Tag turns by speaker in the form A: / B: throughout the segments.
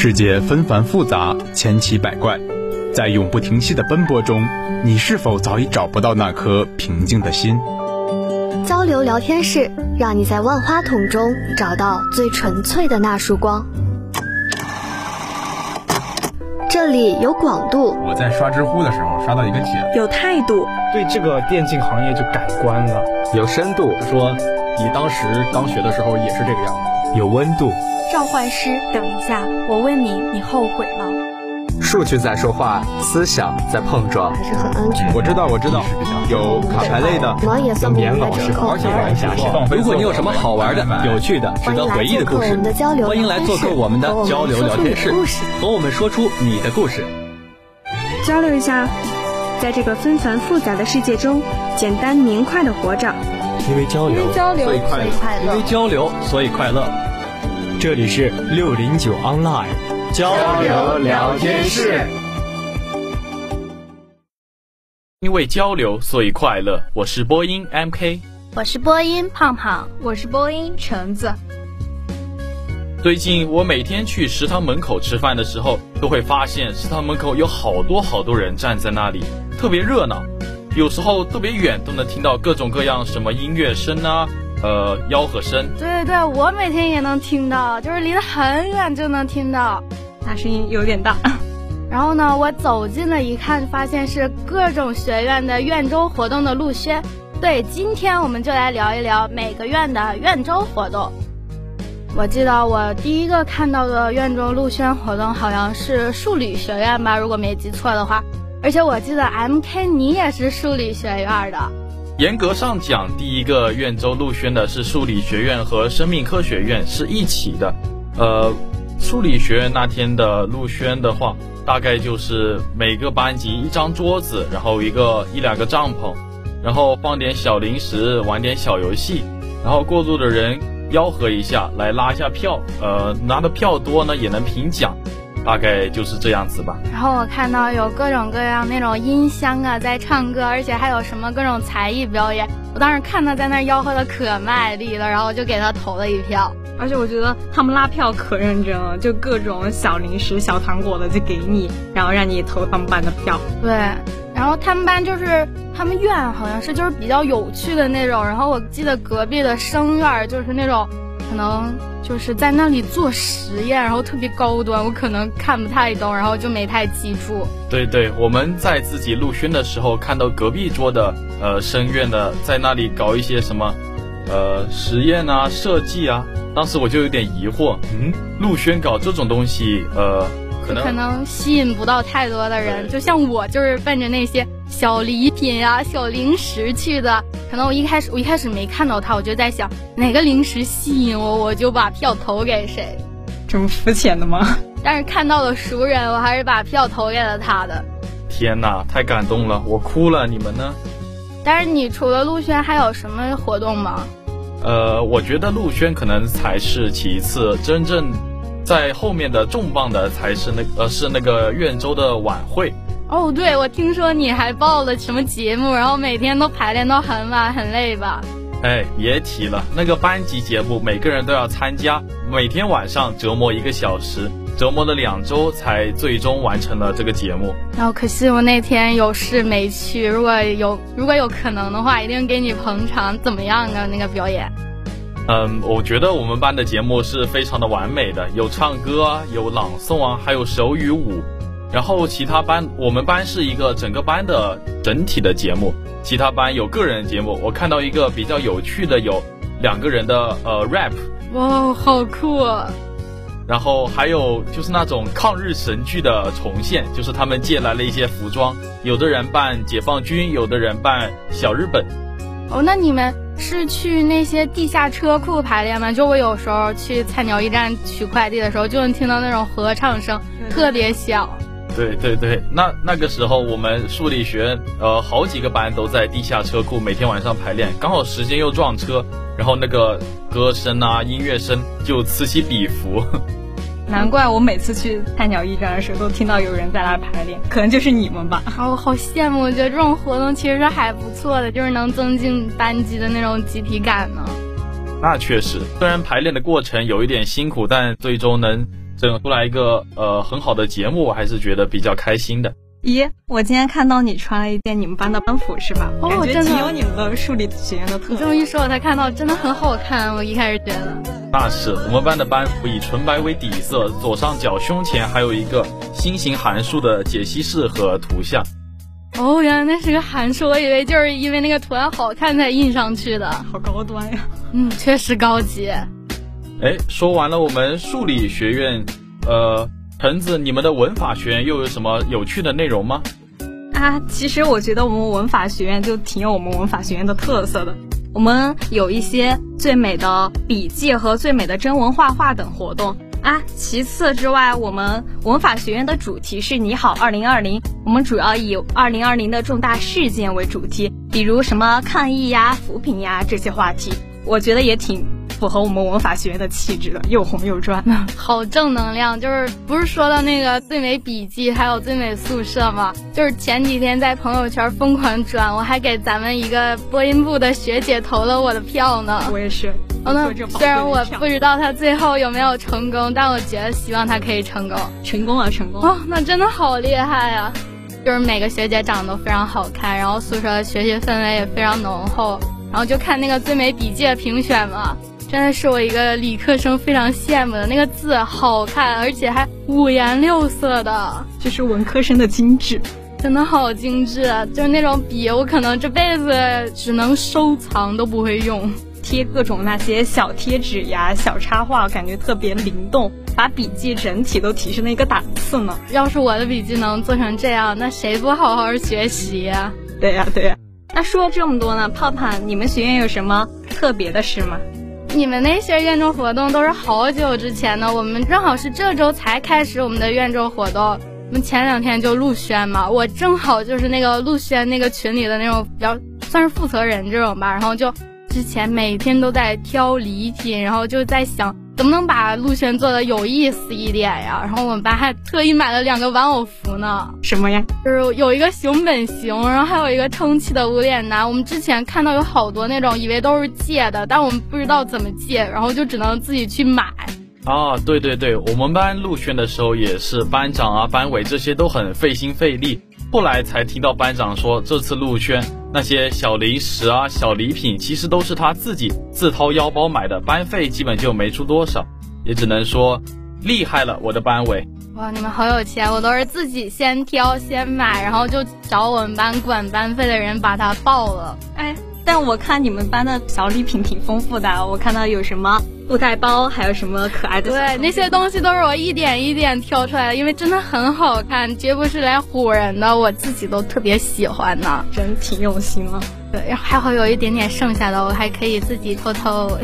A: 世界纷繁复杂，千奇百怪，在永不停息的奔波中，你是否早已找不到那颗平静的心？
B: 交流聊天室，让你在万花筒中找到最纯粹的那束光。这里有广度，
C: 我在刷知乎的时候刷到一个帖，
D: 有态度，
E: 对这个电竞行业就改观了，
F: 有深度，
G: 说你当时刚学的时候也是这个样子，
F: 有温度。
H: 召唤师，等一下，我问你，你后悔吗？
F: 数据在说话，思想在碰撞，
B: 还是很安全。
C: 我知道，我知道，有卡牌类的，
B: 有
E: 棉袄是
G: 而且玩一下，如果你有什么好玩的、有趣的、值得回忆的故事，欢迎来做客我们的交流聊天室，和我们说出你的故事，
D: 交流一下，在这个纷繁复杂的世界中，简单明快的活着。
F: 因为交流，
H: 所以快乐；
G: 因为交流，所以快乐。
F: 这里是六零九 online
I: 交流聊天室。
J: 因为交流，所以快乐。我是播音 MK，
H: 我是播音胖胖，
K: 我是播音橙子。
J: 最近我每天去食堂门口吃饭的时候，都会发现食堂门口有好多好多人站在那里，特别热闹。有时候特别远都能听到各种各样什么音乐声啊。呃，吆喝声，
K: 对对对，我每天也能听到，就是离得很远就能听到，
D: 那声音有点大。
K: 然后呢，我走近了一看，发现是各种学院的院周活动的陆宣。对，今天我们就来聊一聊每个院的院周活动。我记得我第一个看到的院周陆宣活动好像是数理学院吧，如果没记错的话。而且我记得 M K 你也是数理学院的。
J: 严格上讲，第一个院周陆宣的是数理学院和生命科学院是一起的。呃，数理学院那天的陆宣的话，大概就是每个班级一张桌子，然后一个一两个帐篷，然后放点小零食，玩点小游戏，然后过路的人吆喝一下，来拉一下票。呃，拿的票多呢，也能评奖。大概就是这样子吧。
K: 然后我看到有各种各样那种音箱啊，在唱歌，而且还有什么各种才艺表演。我当时看他在那吆喝的可卖力了，然后我就给他投了一票。
D: 而且我觉得他们拉票可认真了，就各种小零食、小糖果的就给你，然后让你投他们班的票。
K: 对，然后他们班就是他们院好像是就是比较有趣的那种。然后我记得隔壁的生院就是那种。可能就是在那里做实验，然后特别高端，我可能看不太懂，然后就没太记住。
J: 对对，我们在自己陆轩的时候，看到隔壁桌的呃声院的在那里搞一些什么呃实验啊、设计啊，当时我就有点疑惑，嗯，陆轩搞这种东西，呃。
K: 可能吸引不到太多的人，就像我就是奔着那些小礼品啊、小零食去的。可能我一开始我一开始没看到他，我就在想哪个零食吸引我，我就把票投给谁。
D: 这么肤浅的吗？
K: 但是看到了熟人，我还是把票投给了他的。
J: 天哪，太感动了，我哭了。你们呢？
K: 但是你除了陆轩还有什么活动吗？
J: 呃，我觉得陆轩可能才是其次，真正。在后面的重磅的才是那呃是那个苑州的晚会
K: 哦，对，我听说你还报了什么节目，然后每天都排练到很晚，很累吧？
J: 哎，别提了，那个班级节目每个人都要参加，每天晚上折磨一个小时，折磨了两周才最终完成了这个节目。
K: 然后可惜我那天有事没去，如果有如果有可能的话，一定给你捧场。怎么样啊？那个表演？
J: 嗯，我觉得我们班的节目是非常的完美的，有唱歌啊，有朗诵啊，还有手语舞。然后其他班，我们班是一个整个班的整体的节目，其他班有个人节目。我看到一个比较有趣的，有两个人的呃 rap，
K: 哇，好酷啊！
J: 然后还有就是那种抗日神剧的重现，就是他们借来了一些服装，有的人扮解放军，有的人扮小日本。
K: 哦，那你们。是去那些地下车库排练吗？就我有时候去菜鸟驿站取快递的时候，就能听到那种合唱声，特别小。
J: 对对对，那那个时候我们数理学院呃好几个班都在地下车库每天晚上排练，刚好时间又撞车，然后那个歌声啊音乐声就此起彼伏。
D: 难怪我每次去菜鸟驿站的时候都听到有人在那排练，可能就是你们吧。
K: 哦，好羡慕！我觉得这种活动其实是还不错的，就是能增进班级的那种集体感呢。
J: 那确实，虽然排练的过程有一点辛苦，但最终能整出来一个呃很好的节目，我还是觉得比较开心的。
D: 咦，我今天看到你穿了一件你们班的班服是吧？
K: 哦，
D: 真的挺有你们的数理学院的特色。
K: 你这么一说，我才看到，真的很好看。我一开始觉得，
J: 那是我们班的班服以纯白为底色，左上角胸前还有一个新型函数的解析式和图像。
K: 哦，原来那是个函数，我以为就是因为那个图案好看才印上去的。
D: 好高端呀！
K: 嗯，确实高级。
J: 哎，说完了我们数理学院，呃。橙子，你们的文法学院又有什么有趣的内容吗？
D: 啊，其实我觉得我们文法学院就挺有我们文法学院的特色的。我们有一些最美的笔记和最美的征文画画等活动啊。其次之外，我们文法学院的主题是你好二零二零，我们主要以二零二零的重大事件为主题，比如什么抗疫呀、扶贫呀这些话题，我觉得也挺。符合我们文法学院的气质的，又红又专，
K: 好正能量。就是不是说到那个最美笔记，还有最美宿舍吗？就是前几天在朋友圈疯狂转，我还给咱们一个播音部的学姐投了我的票呢。
D: 我也是。
K: 哦，那虽然我不知道他最后有没有成功，但我觉得希望他可以成功。
D: 成功啊，成功。
K: 哦，那真的好厉害啊！就是每个学姐长得都非常好看，然后宿舍学习氛围也非常浓厚，然后就看那个最美笔记的评选嘛。真的是我一个理科生非常羡慕的那个字，好看，而且还五颜六色的，
D: 就是文科生的精致，
K: 真的好精致啊。就是那种笔，我可能这辈子只能收藏，都不会用。
D: 贴各种那些小贴纸呀、小插画，感觉特别灵动，把笔记整体都提升了一个档次呢。
K: 要是我的笔记能做成这样，那谁不好好学习呀？
D: 对呀，对呀。那说了这么多呢，泡泡，你们学院有什么特别的事吗？
K: 你们那些院周活动都是好久之前的，我们正好是这周才开始我们的院周活动。我们前两天就陆宣嘛，我正好就是那个陆宣那个群里的那种比较算是负责人这种吧，然后就之前每天都在挑礼品，然后就在想。怎么能把陆轩做的有意思一点呀？然后我们班还特意买了两个玩偶服呢。
D: 什么呀？
K: 就是有一个熊本熊，然后还有一个撑起的无脸男。我们之前看到有好多那种，以为都是借的，但我们不知道怎么借，然后就只能自己去买。
J: 啊，对对对，我们班陆轩的时候也是，班长啊、班委这些都很费心费力。后来才听到班长说，这次陆轩那些小零食啊、小礼品，其实都是他自己自掏腰包买的，班费基本就没出多少，也只能说厉害了，我的班委。
K: 哇，你们好有钱，我都是自己先挑先买，然后就找我们班管班费的人把它报了。
D: 哎。但我看你们班的小礼品挺丰富的，我看到有什么布袋包，还有什么可爱的。
K: 对，那些东西都是我一点一点挑出来的，因为真的很好看，绝不是来唬人的，我自己都特别喜欢呢，
D: 真挺用心了。
K: 对，还好有一点点剩下的，我还可以自己偷偷，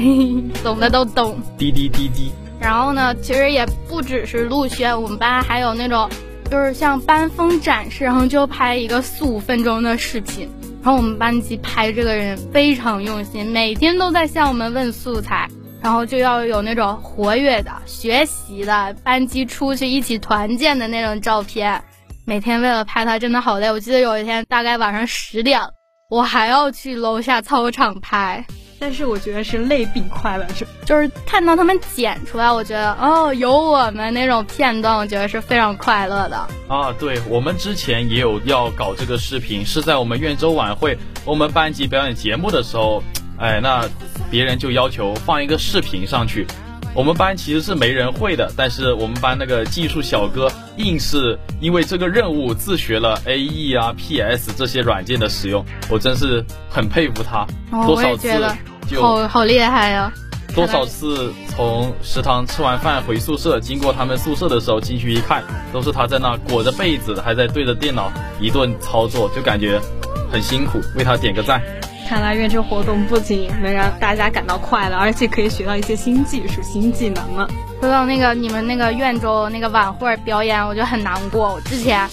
K: 懂的都懂。
J: 滴滴滴滴。
K: 然后呢，其实也不只是陆轩，我们班还有那种，就是像班风展示，然后就拍一个四五分钟的视频。然后我们班级拍这个人非常用心，每天都在向我们问素材，然后就要有那种活跃的、学习的班级出去一起团建的那种照片。每天为了拍他真的好累，我记得有一天大概晚上十点，我还要去楼下操场拍。
D: 但是我觉得是累比快乐是，
K: 就是看到他们剪出来，我觉得哦，有我们那种片段，我觉得是非常快乐的
J: 啊。对我们之前也有要搞这个视频，是在我们院周晚会，我们班级表演节目的时候，哎，那别人就要求放一个视频上去。我们班其实是没人会的，但是我们班那个技术小哥硬是因为这个任务自学了 A E 啊 P S 这些软件的使用，我真是很佩服他。多少次就
K: 好好厉害呀！
J: 多少次从食堂吃完饭回宿舍，经过他们宿舍的时候进去一看，都是他在那裹着被子，还在对着电脑一顿操作，就感觉很辛苦，为他点个赞。
D: 看来院这活动不仅能让大家感到快乐，而且可以学到一些新技术、新技能呢。
K: 说到那个你们那个院周那个晚会表演，我就很难过。我之前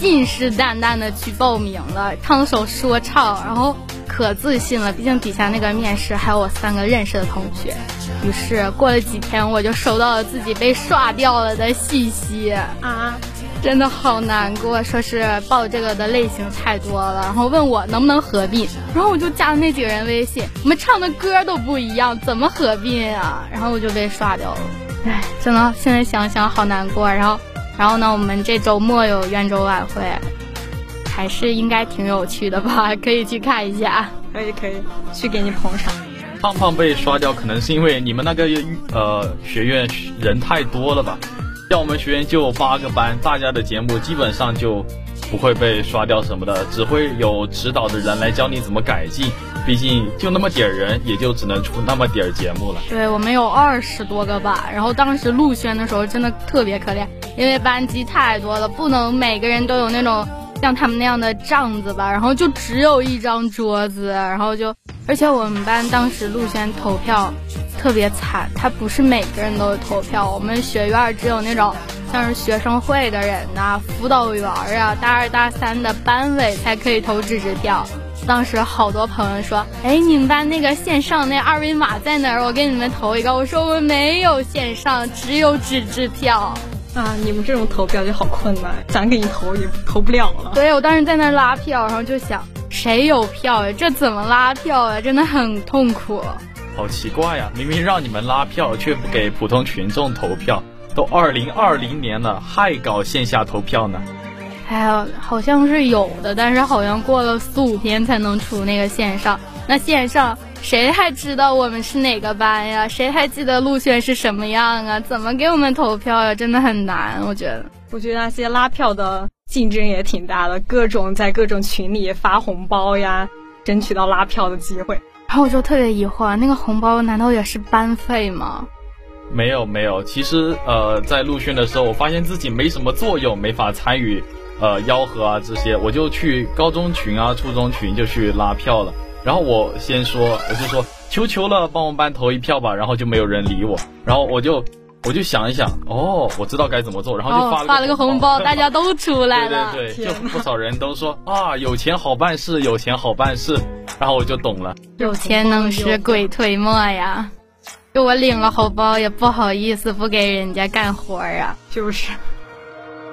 K: 信誓旦旦的去报名了，唱首说唱，然后可自信了，毕竟底下那个面试还有我三个认识的同学。于是过了几天，我就收到了自己被刷掉了的信息
D: 啊。
K: 真的好难过，说是报这个的类型太多了，然后问我能不能合并，然后我就加了那几个人微信，我们唱的歌都不一样，怎么合并啊？然后我就被刷掉了，唉，真的现在想想好难过。然后，然后呢，我们这周末有圆周晚会，还是应该挺有趣的吧？可以去看一下，
D: 可以可以去给你捧场。
J: 胖胖被刷掉，可能是因为你们那个呃学院人太多了吧？像我们学院就八个班，大家的节目基本上就不会被刷掉什么的，只会有指导的人来教你怎么改进。毕竟就那么点儿人，也就只能出那么点儿节目了。
K: 对我们有二十多个吧，然后当时录宣的时候真的特别可怜，因为班级太多了，不能每个人都有那种像他们那样的帐子吧，然后就只有一张桌子，然后就。而且我们班当时陆轩投票特别惨，他不是每个人都有投票，我们学院只有那种像是学生会的人呐、辅导员啊、大二大三的班委才可以投纸质票。当时好多朋友说：“哎，你们班那个线上那二维码在哪儿？我给你们投一个。”我说：“我们没有线上，只有纸质票。”
D: 啊，你们这种投票就好困难，想给你投也投不了了。
K: 对，我当时在那拉票，然后就想。谁有票呀？这怎么拉票呀？真的很痛苦。
J: 好奇怪呀！明明让你们拉票，却不给普通群众投票。都二零二零年了，还搞线下投票呢？
K: 哎呀，好像是有的，但是好像过了四五天才能出那个线上。那线上谁还知道我们是哪个班呀？谁还记得陆轩是什么样啊？怎么给我们投票呀？真的很难，我觉得。
D: 我觉得那些拉票的。竞争也挺大的，各种在各种群里发红包呀，争取到拉票的机会。
K: 然后我就特别疑惑，那个红包难道也是班费吗？
J: 没有没有，其实呃，在陆训的时候，我发现自己没什么作用，没法参与呃吆喝啊这些，我就去高中群啊、初中群就去拉票了。然后我先说，我就说求求了，帮我们班投一票吧。然后就没有人理我，然后我就。我就想一想，哦，我知道该怎么做，然后就发了
K: 发了个红包，大家都出来
J: 了。对对对，就不少人都说啊，有钱好办事，有钱好办事，然后我就懂了。
K: 有钱能使鬼推磨呀，就我领了红包也不好意思不给人家干活啊。
D: 就是，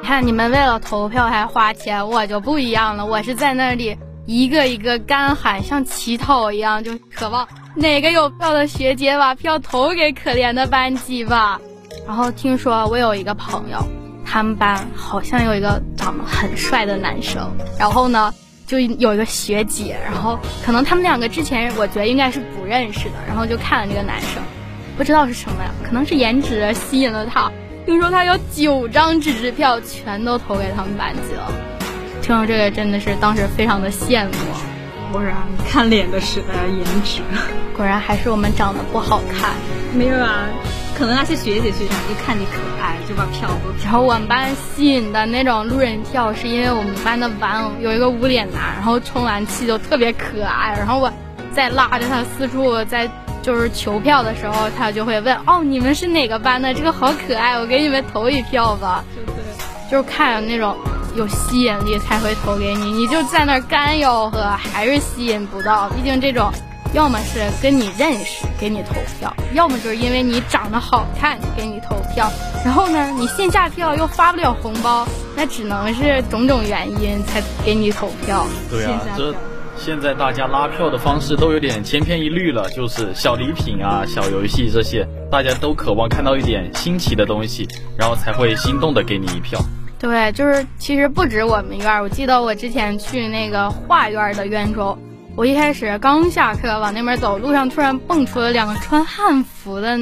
K: 你看你们为了投票还花钱，我就不一样了，我是在那里一个一个干喊，像乞讨一样，就渴望哪个有票的学姐把票投给可怜的班级吧。然后听说我有一个朋友，他们班好像有一个长得很帅的男生。然后呢，就有一个学姐，然后可能他们两个之前我觉得应该是不认识的。然后就看了这个男生，不知道是什么呀，可能是颜值吸引了他。听说他有九张纸质票，全都投给他们班级了。听到这个真的是当时非常的羡慕。
D: 果然看脸的时代，颜值。
K: 果然还是我们长得不好看。
D: 没有啊。可能那些学姐学长一看你可爱，就把票都。
K: 然后我们班吸引的那种路人票，是因为我们班的玩偶有一个无脸男，然后充完气就特别可爱。然后我在拉着他四处在就是求票的时候，他就会问：“哦，你们是哪个班的？这个好可爱，我给你们投一票吧。”
D: 对对，
K: 就是看那种有吸引力才会投给你，你就在那干吆喝，还是吸引不到。毕竟这种。要么是跟你认识给你投票，要么就是因为你长得好看给你投票。然后呢，你线下票又发不了红包，那只能是种种原因才给你投票。
J: 对啊，这现在大家拉票的方式都有点千篇一律了，就是小礼品啊、小游戏这些，大家都渴望看到一点新奇的东西，然后才会心动的给你一票。
K: 对，就是其实不止我们院儿，我记得我之前去那个画院的院中。我一开始刚下课往那边走，路上突然蹦出了两个穿汉服的，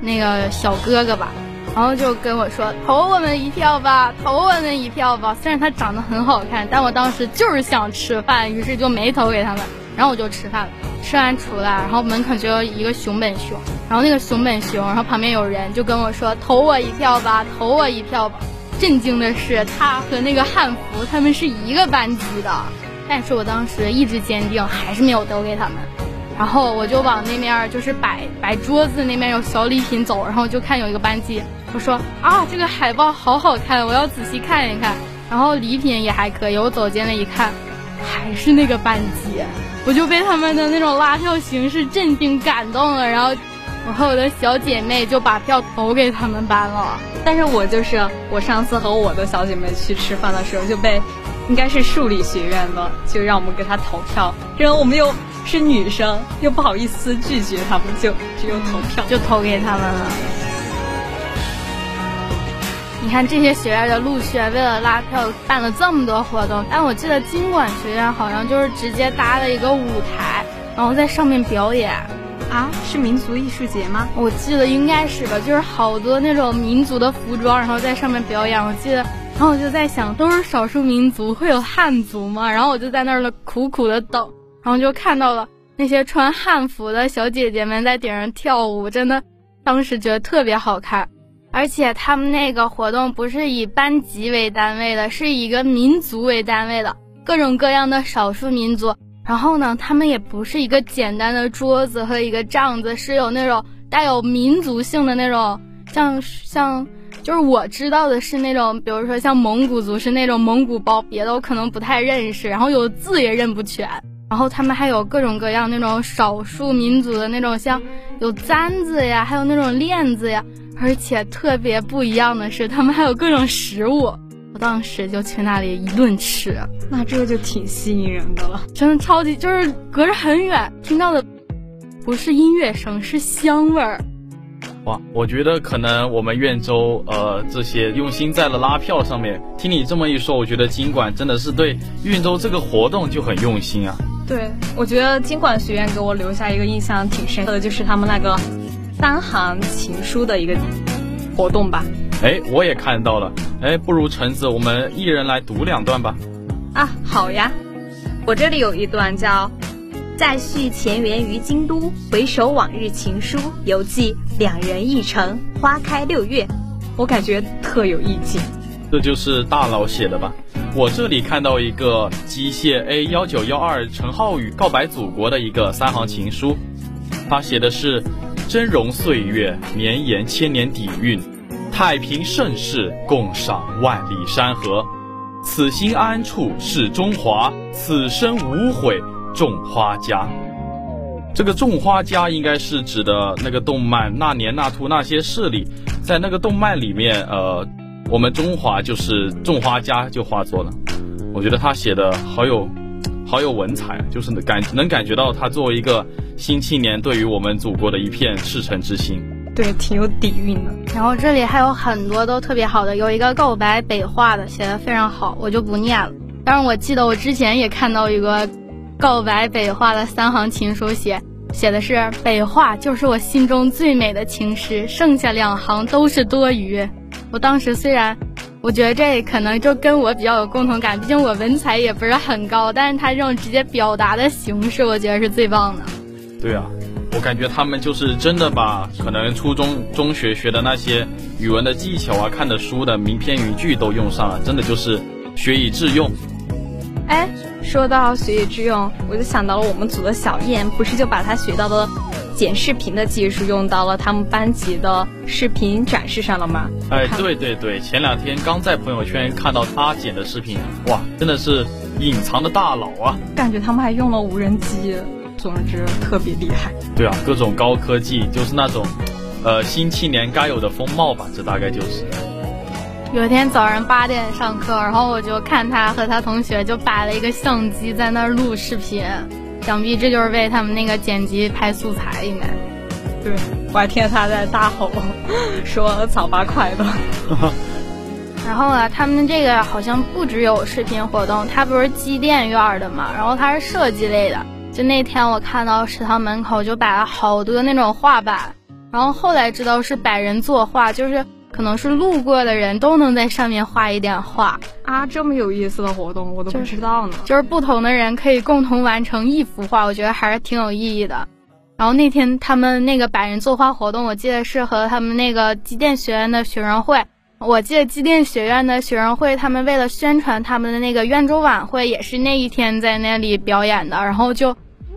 K: 那个小哥哥吧，然后就跟我说投我们一票吧，投我们一票吧。虽然他长得很好看，但我当时就是想吃饭，于是就没投给他们。然后我就吃饭了，吃完出来，然后门口就有一个熊本熊，然后那个熊本熊，然后旁边有人就跟我说投我一票吧，投我一票吧。震惊的是，他和那个汉服他们是一个班级的。但是我当时意志坚定，还是没有投给他们。然后我就往那面就是摆摆桌子那面有小礼品走，然后就看有一个班级，我说啊，这个海报好好看，我要仔细看一看。然后礼品也还可以，我走进来一看，还是那个班级，我就被他们的那种拉票形式震惊感动了。然后我和我的小姐妹就把票投给他们班了。
D: 但是我就是我上次和我的小姐妹去吃饭的时候就被，应该是数理学院的，就让我们给他投票，然后我们又是女生，又不好意思拒绝他们，就只有投票，
K: 就投给他们了。你看这些学院的陆学为了拉票办了这么多活动，但我记得经管学院好像就是直接搭了一个舞台，然后在上面表演。
D: 啊，是民族艺术节吗？
K: 我记得应该是吧，就是好多那种民族的服装，然后在上面表演。我记得，然后我就在想，都是少数民族，会有汉族吗？然后我就在那儿苦苦的等，然后就看到了那些穿汉服的小姐姐们在顶上跳舞，真的，当时觉得特别好看。而且他们那个活动不是以班级为单位的，是以一个民族为单位的，各种各样的少数民族。然后呢，他们也不是一个简单的桌子和一个帐子，是有那种带有民族性的那种，像像，就是我知道的是那种，比如说像蒙古族是那种蒙古包，别的我可能不太认识，然后有字也认不全。然后他们还有各种各样那种少数民族的那种，像有簪子呀，还有那种链子呀。而且特别不一样的是，他们还有各种食物。我当时就去那里一顿吃，
D: 那这个就挺吸引人的了，
K: 真的超级就是隔着很远听到的，不是音乐声，是香味儿。
J: 哇，我觉得可能我们苑州呃这些用心在了拉票上面。听你这么一说，我觉得经管真的是对苑州这个活动就很用心啊。
D: 对，我觉得经管学院给我留下一个印象挺深刻的，就是他们那个。三行情书的一个活动吧。
J: 哎，我也看到了。哎，不如橙子，我们一人来读两段吧。
D: 啊，好呀。我这里有一段叫“再续前缘于京都，回首往日情书，犹记两人一程，花开六月”。我感觉特有意境。
J: 这就是大佬写的吧？我这里看到一个机械 A 幺九幺二陈浩宇告白祖国的一个三行情书，他写的是。峥嵘岁月，绵延千年底蕴；太平盛世，共赏万里山河。此心安处是中华，此生无悔种花家。这个种花家应该是指的那个动漫《那年那兔那些事》里》。在那个动漫里面，呃，我们中华就是种花家就画作了。我觉得他写的好有。好有文采，就是感能感觉到他作为一个新青年，对于我们祖国的一片赤诚之心，
D: 对，挺有底蕴的。
K: 然后这里还有很多都特别好的，有一个告白北化的写的非常好，我就不念了。但是我记得我之前也看到一个告白北化的三行情书，写写的是北化就是我心中最美的情诗，剩下两行都是多余。我当时虽然。我觉得这可能就跟我比较有共同感，毕竟我文采也不是很高，但是他这种直接表达的形式，我觉得是最棒的。
J: 对啊，我感觉他们就是真的把可能初中、中学学的那些语文的技巧啊、看的书的名篇语句都用上了，真的就是学以致用。
D: 哎，说到学以致用，我就想到了我们组的小燕，不是就把他学到的。剪视频的技术用到了他们班级的视频展示上了吗？
J: 哎，对对对，前两天刚在朋友圈看到他剪的视频，哇，真的是隐藏的大佬啊！
D: 感觉他们还用了无人机，总之特别厉害。
J: 对啊，各种高科技，就是那种，呃，新青年该有的风貌吧，这大概就是。
K: 有一天早上八点上课，然后我就看他和他同学就摆了一个相机在那儿录视频。想必这就是为他们那个剪辑拍素材，应该。
D: 对，我还听见他在大吼，说早八快乐。
K: 然后啊，他们这个好像不只有视频活动，他不是机电院的嘛，然后他是设计类的。就那天我看到食堂门口就摆了好多那种画板，然后后来知道是百人作画，就是。可能是路过的人都能在上面画一点画
D: 啊，这么有意思的活动我都不知道呢。
K: 就是不同的人可以共同完成一幅画，我觉得还是挺有意义的。然后那天他们那个百人作画活动，我记得是和他们那个机电学院的学生会。我记得机电学院的学生会，他们为了宣传他们的那个院周晚会，也是那一天在那里表演的，然后就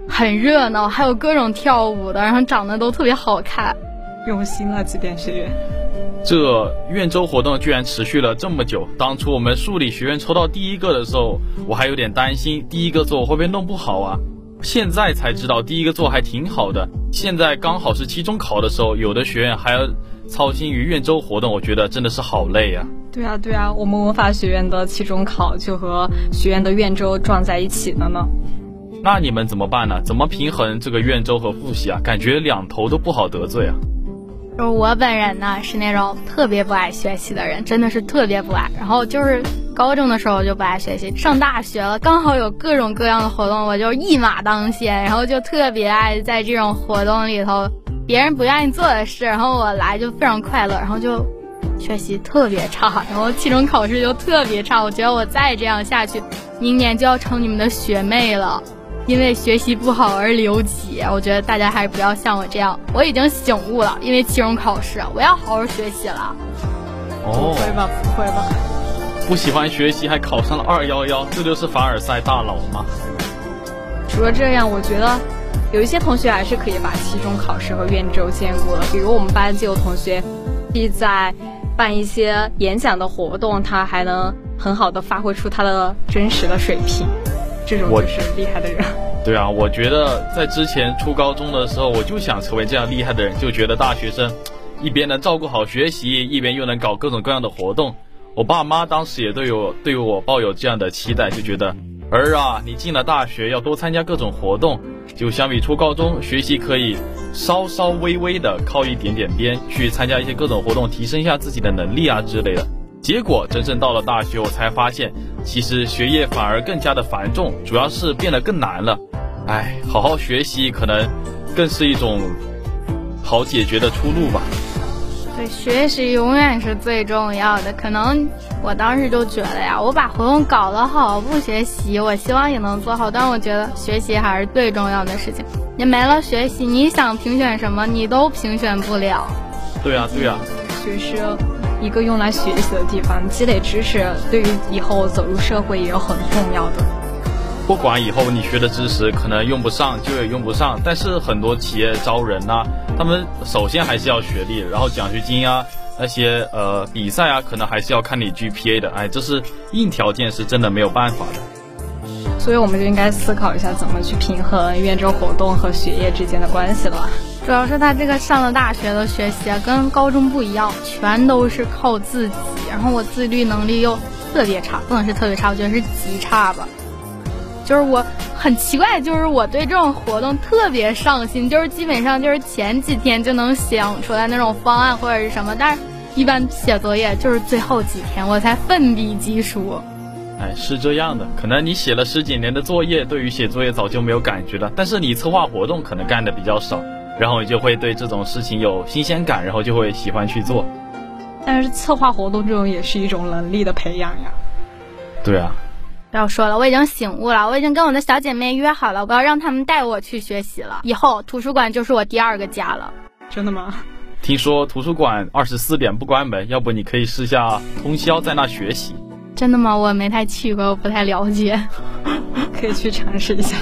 K: 很热闹，还有各种跳舞的，然后长得都特别好看，
D: 用心了这边学院。
J: 这院周活动居然持续了这么久。当初我们数理学院抽到第一个的时候，我还有点担心，第一个做会不会弄不好啊？现在才知道第一个做还挺好的。现在刚好是期中考的时候，有的学院还要操心于院周活动，我觉得真的是好累呀。
D: 对啊，对啊，我们文法学院的期中考就和学院的院周撞在一起了呢。
J: 那你们怎么办呢？怎么平衡这个院周和复习啊？感觉两头都不好得罪啊。
K: 就我本人呢，是那种特别不爱学习的人，真的是特别不爱。然后就是高中的时候就不爱学习，上大学了刚好有各种各样的活动，我就一马当先，然后就特别爱在这种活动里头，别人不愿意做的事，然后我来就非常快乐，然后就学习特别差，然后期中考试就特别差。我觉得我再这样下去，明年就要成你们的学妹了。因为学习不好而留级，我觉得大家还是不要像我这样。我已经醒悟了，因为期中考试，我要好好学习了。
J: 哦，
D: 不会吧，不会吧？
J: 不喜欢学习还考上了二幺幺，这就是凡尔赛大佬吗？
D: 除了这样，我觉得有一些同学还是可以把期中考试和院周兼顾的。比如我们班就有同学，既在办一些演讲的活动，他还能很好的发挥出他的真实的水平。这种就是厉害的人。
J: 对啊，我觉得在之前初高中的时候，我就想成为这样厉害的人，就觉得大学生一边能照顾好学习，一边又能搞各种各样的活动。我爸妈当时也对我对我抱有这样的期待，就觉得儿啊，你进了大学要多参加各种活动，就相比初高中学习可以稍稍微微的靠一点点边，去参加一些各种活动，提升一下自己的能力啊之类的。结果真正到了大学，我才发现，其实学业反而更加的繁重，主要是变得更难了。唉，好好学习可能更是一种好解决的出路吧。
K: 对，学习永远是最重要的。可能我当时就觉得呀，我把活动搞得好，不学习，我希望也能做好。但我觉得学习还是最重要的事情。你没了学习，你想评选什么，你都评选不了。
J: 对呀，对呀。
D: 学是。一个用来学习的地方，积累知识对于以后走入社会也有很重要的。
J: 不管以后你学的知识可能用不上，就也用不上，但是很多企业招人呐，他们首先还是要学历，然后奖学金啊，那些呃比赛啊，可能还是要看你 GPA 的。哎，这是硬条件，是真的没有办法的。
D: 所以我们就应该思考一下，怎么去平衡院周活动和学业之间的关系了。
K: 主要是他这个上了大学的学习啊，跟高中不一样，全都是靠自己。然后我自律能力又特别差，不能是特别差，我觉得是极差吧。就是我很奇怪，就是我对这种活动特别上心，就是基本上就是前几天就能想出来那种方案或者是什么，但是一般写作业就是最后几天我才奋笔疾书。
J: 哎，是这样的，可能你写了十几年的作业，对于写作业早就没有感觉了，但是你策划活动可能干的比较少。然后你就会对这种事情有新鲜感，然后就会喜欢去做。
D: 但是策划活动这种也是一种能力的培养呀。
J: 对啊。
K: 不要说了，我已经醒悟了，我已经跟我的小姐妹约好了，我要让他们带我去学习了。以后图书馆就是我第二个家了。
D: 真的吗？
J: 听说图书馆二十四点不关门，要不你可以试下通宵在那学习。
K: 真的吗？我没太去过，我不太了解。
D: 可以去尝试一下。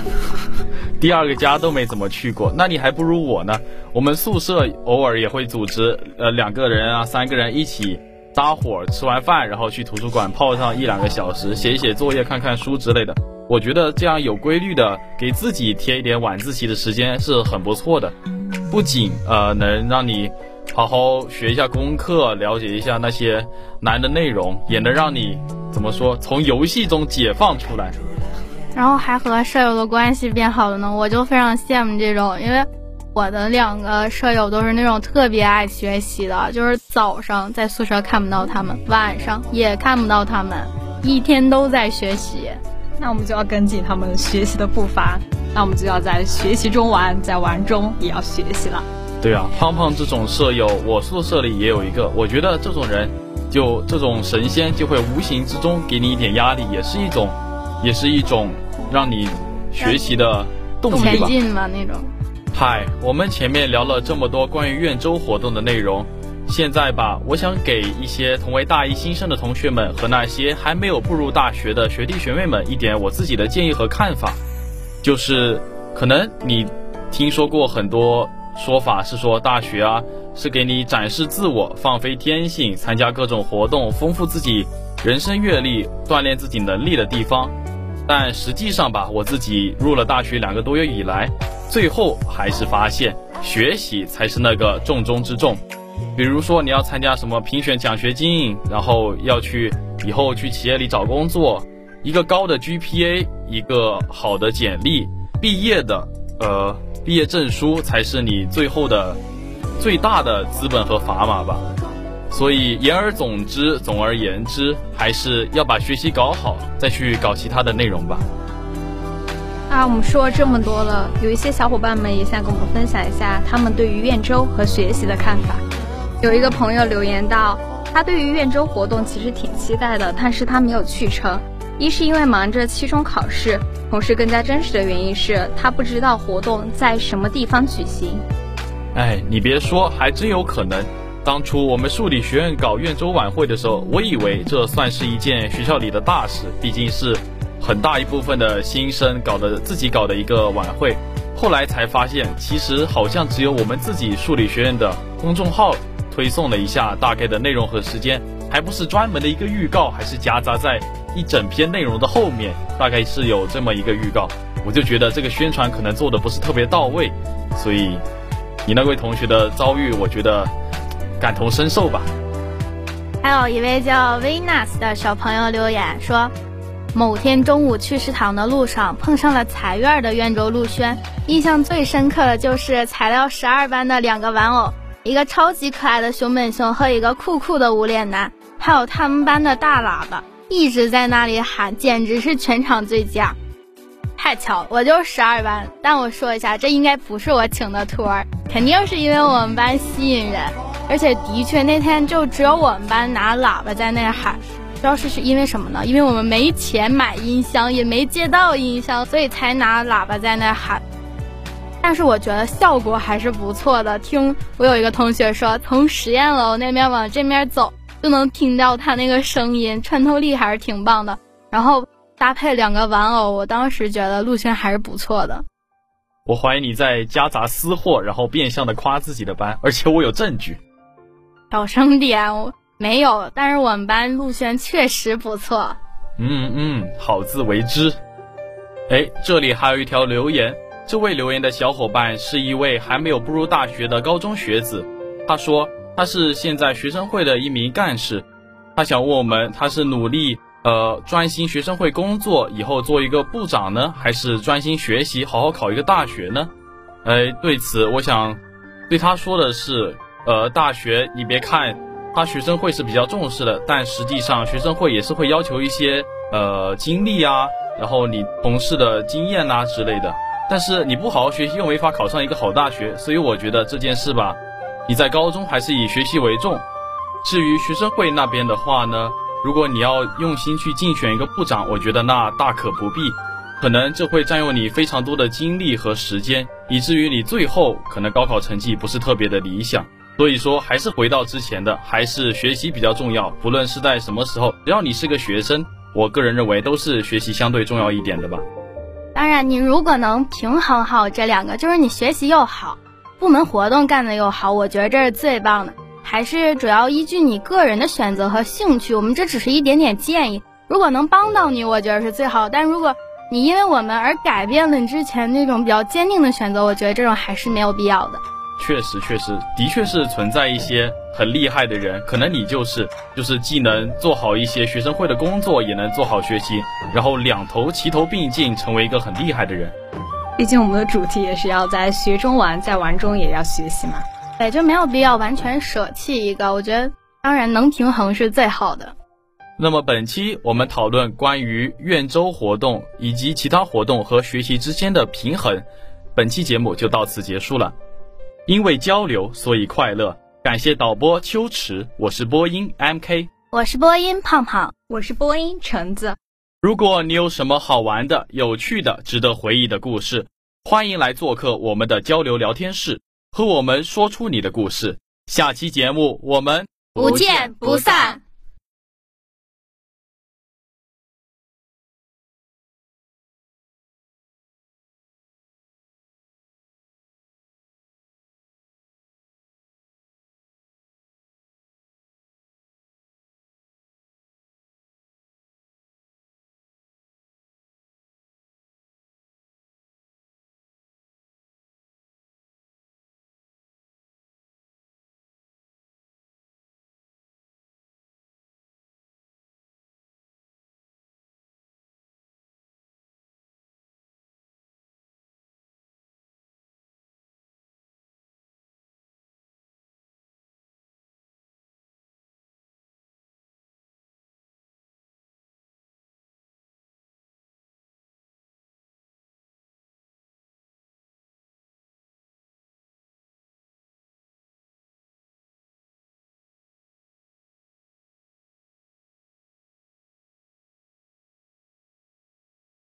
J: 第二个家都没怎么去过，那你还不如我呢。我们宿舍偶尔也会组织，呃，两个人啊，三个人一起搭伙吃完饭，然后去图书馆泡上一两个小时，写一写作业、看看书之类的。我觉得这样有规律的给自己贴一点晚自习的时间是很不错的，不仅呃能让你好好学一下功课，了解一下那些难的内容，也能让你怎么说从游戏中解放出来。
K: 然后还和舍友的关系变好了呢，我就非常羡慕这种，因为我的两个舍友都是那种特别爱学习的，就是早上在宿舍看不到他们，晚上也看不到他们，一天都在学习。
D: 那我们就要跟紧他们学习的步伐，那我们就要在学习中玩，在玩中也要学习了。
J: 对啊，胖胖这种舍友，我宿舍里也有一个，我觉得这种人，就这种神仙就会无形之中给你一点压力，也是一种，也是一种。让你学习的动力吧。
K: 前进嘛那种。
J: 嗨，我们前面聊了这么多关于院周活动的内容，现在吧，我想给一些同为大一新生的同学们和那些还没有步入大学的学弟学妹们一点我自己的建议和看法，就是可能你听说过很多说法是说大学啊是给你展示自我、放飞天性、参加各种活动、丰富自己人生阅历、锻炼自己能力的地方。但实际上吧，我自己入了大学两个多月以来，最后还是发现学习才是那个重中之重。比如说你要参加什么评选奖学金，然后要去以后去企业里找工作，一个高的 GPA，一个好的简历，毕业的呃毕业证书才是你最后的最大的资本和砝码吧。所以言而总之，总而言之，还是要把学习搞好，再去搞其他的内容吧。
D: 啊，我们说了这么多了，有一些小伙伴们也想跟我们分享一下他们对于院周和学习的看法。有一个朋友留言道，他对于院周活动其实挺期待的，但是他没有去成，一是因为忙着期中考试，同时更加真实的原因是他不知道活动在什么地方举行。
J: 哎，你别说，还真有可能。当初我们数理学院搞院周晚会的时候，我以为这算是一件学校里的大事，毕竟是很大一部分的新生搞的自己搞的一个晚会。后来才发现，其实好像只有我们自己数理学院的公众号推送了一下大概的内容和时间，还不是专门的一个预告，还是夹杂在一整篇内容的后面，大概是有这么一个预告。我就觉得这个宣传可能做的不是特别到位，所以你那位同学的遭遇，我觉得。感同身受吧。
K: 还有一位叫 Venus 的小朋友留言说，某天中午去食堂的路上碰上了财院的院周陆轩，印象最深刻的就是材料十二班的两个玩偶，一个超级可爱的熊本熊和一个酷酷的无脸男，还有他们班的大喇叭一直在那里喊，简直是全场最佳。太巧，我就十二班，但我说一下，这应该不是我请的托儿，肯定是因为我们班吸引人。而且的确，那天就只有我们班拿喇叭在那喊，主要是是因为什么呢？因为我们没钱买音箱，也没借到音箱，所以才拿喇叭在那喊。但是我觉得效果还是不错的。听我有一个同学说，从实验楼那边往这边走，就能听到他那个声音，穿透力还是挺棒的。然后搭配两个玩偶，我当时觉得陆轩还是不错的。
J: 我怀疑你在夹杂私货，然后变相的夸自己的班，而且我有证据。
K: 小声点，我没有，但是我们班陆轩确实不错。
J: 嗯嗯，好自为之。哎，这里还有一条留言，这位留言的小伙伴是一位还没有步入大学的高中学子。他说他是现在学生会的一名干事，他想问我们，他是努力呃专心学生会工作，以后做一个部长呢，还是专心学习，好好考一个大学呢？哎，对此我想对他说的是。呃，大学你别看他学生会是比较重视的，但实际上学生会也是会要求一些呃经历啊，然后你同事的经验呐之类的。但是你不好好学习，又没法考上一个好大学，所以我觉得这件事吧，你在高中还是以学习为重。至于学生会那边的话呢，如果你要用心去竞选一个部长，我觉得那大可不必，可能这会占用你非常多的精力和时间，以至于你最后可能高考成绩不是特别的理想。所以说，还是回到之前的，还是学习比较重要。不论是在什么时候，只要你是个学生，我个人认为都是学习相对重要一点的吧。
K: 当然，你如果能平衡好这两个，就是你学习又好，部门活动干的又好，我觉得这是最棒的。还是主要依据你个人的选择和兴趣。我们这只是一点点建议，如果能帮到你，我觉得是最好。但如果你因为我们而改变了你之前那种比较坚定的选择，我觉得这种还是没有必要的。
J: 确实，确实，的确是存在一些很厉害的人，可能你就是，就是既能做好一些学生会的工作，也能做好学习，然后两头齐头并进，成为一个很厉害的人。
D: 毕竟我们的主题也是要在学中玩，在玩中也要学习嘛。
K: 对，就没有必要完全舍弃一个。我觉得，当然能平衡是最好的。
J: 那么本期我们讨论关于院周活动以及其他活动和学习之间的平衡，本期节目就到此结束了。因为交流，所以快乐。感谢导播秋池，我是播音 M K，
K: 我是播音胖胖，
D: 我是播音橙子。
J: 如果你有什么好玩的、有趣的、值得回忆的故事，欢迎来做客我们的交流聊天室，和我们说出你的故事。下期节目我们
K: 不见不散。